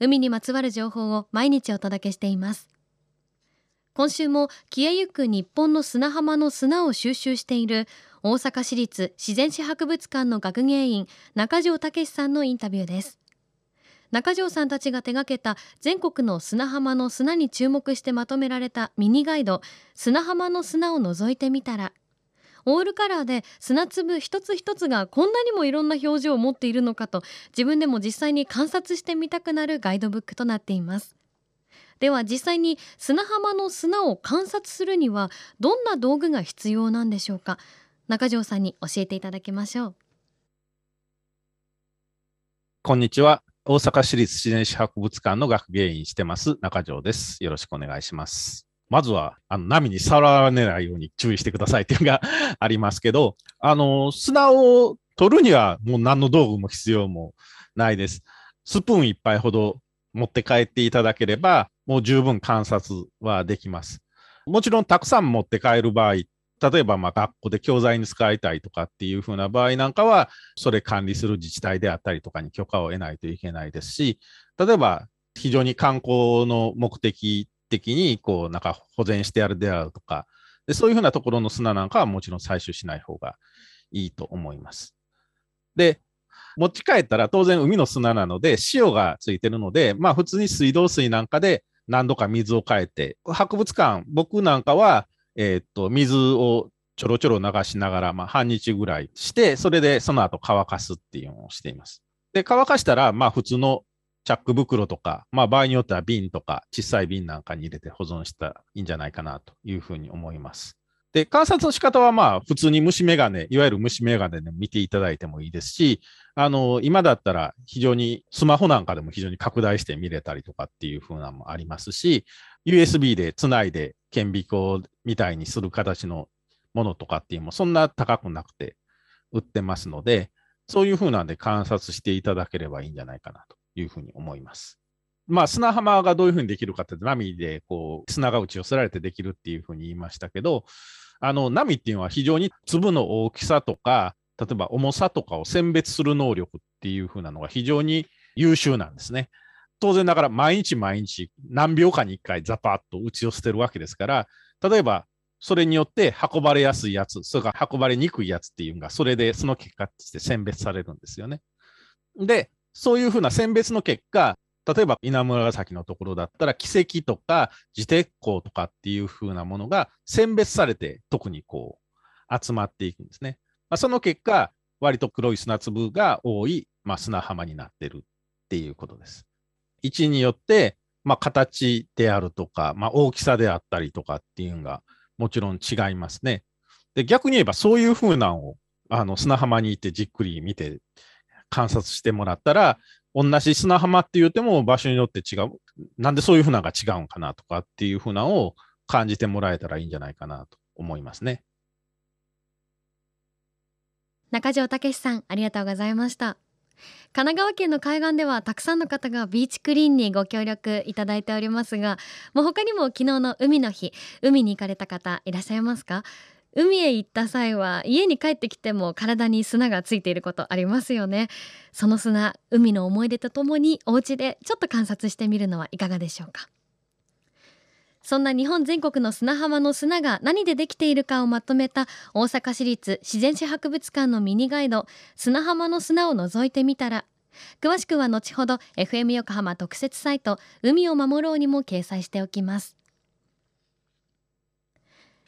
海にまつわる情報を毎日お届けしています。今週も消えゆく日本の砂浜の砂を収集している大阪市立自然史博物館の学芸員中条武さんのインタビューです。中条さんたちが手掛けた全国の砂浜の砂に注目してまとめられたミニガイド砂浜の砂を覗いてみたらオールカラーで砂粒一つ一つがこんなにもいろんな表情を持っているのかと自分でも実際に観察してみたくなるガイドブックとなっていますでは実際に砂浜の砂を観察するにはどんな道具が必要なんでしょうか？中条さんに教えていただきましょうこんにちは大阪市立自然史博物館の学芸員してます中条です。よろしくお願いします。まずは、あの、波に触られないように注意してくださいっていうのが ありますけど、あの、砂を取るにはもう何の道具も必要もないです。スプーン一杯ほど持って帰っていただければ、もう十分観察はできます。もちろんたくさん持って帰る場合例えばま学校で教材に使いたいとかっていうふうな場合なんかは、それ管理する自治体であったりとかに許可を得ないといけないですし、例えば非常に観光の目的的にこうなんか保全してやるであるとかで、そういうふうなところの砂なんかはもちろん採取しない方がいいと思います。で、持ち帰ったら当然海の砂なので塩がついてるので、まあ普通に水道水なんかで何度か水を変えて、博物館、僕なんかはえー、っと、水をちょろちょろ流しながら、まあ、半日ぐらいして、それでその後乾かすっていうのをしています。で、乾かしたら、まあ、普通のチャック袋とか、まあ、場合によっては瓶とか、小さい瓶なんかに入れて保存したらいいんじゃないかなというふうに思います。で、観察の仕方はまあ、普通に虫眼鏡、いわゆる虫眼鏡で見ていただいてもいいですし、あの、今だったら非常にスマホなんかでも非常に拡大して見れたりとかっていう風なのもありますし、USB でつないで顕微鏡みたいにする形のものとかっていうのもそんな高くなくて売ってますので、そういうふうなんで観察していただければいいんじゃないかなというふうに思います。まあ、砂浜がどういうふうにできるかって波でこう砂が打ち寄せられてできるっていうふうに言いましたけど、あの波っていうのは非常に粒の大きさとか、例えば重さとかを選別する能力っていうふうなのが非常に優秀なんですね。当然ながら毎日毎日何秒かに1回ザパッと打ち寄せてるわけですから、例えばそれによって運ばれやすいやつ、それから運ばれにくいやつっていうのが、それでその結果として選別されるんですよね。で、そういうふうな選別の結果、例えば稲村崎のところだったら、奇跡とか自鉄鋼とかっていうふうなものが選別されて、特にこう集まっていくんですね。まあ、その結果、割と黒い砂粒が多い、まあ、砂浜になってるっていうことです。位置によって、まあ、形であるとか、まあ、大きさであったりとかっていうのがもちろん違いますね。で逆に言えばそういうふうなのをあの砂浜に行ってじっくり見て観察してもらったら、同じ砂浜って言っても場所によって違う。なんでそういうふうなのが違うんかなとかっていうふうなのを感じてもらえたらいいんじゃないかなと思いますね。中条武さん、ありがとうございました。神奈川県の海岸ではたくさんの方がビーチクリーンにご協力いただいておりますがもう他にも昨日の海の日海に行かれた方いらっしゃいますか？海へ行った際は家に帰ってきても体に砂がついていることありますよね。その砂海の思い出とともにお家でちょっと観察してみるのはいかがでしょうか。そんな日本全国の砂浜の砂が何でできているかをまとめた大阪市立自然史博物館のミニガイド砂浜の砂を覗いてみたら詳しくは後ほど FM 横浜特設サイト海を守ろうにも掲載しておきます。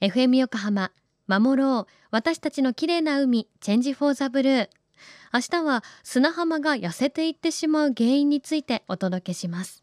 FM 横浜守ろう。私たちの綺麗な海チェンジフォーザブルー。明日は砂浜が痩せていってしまう原因についてお届けします。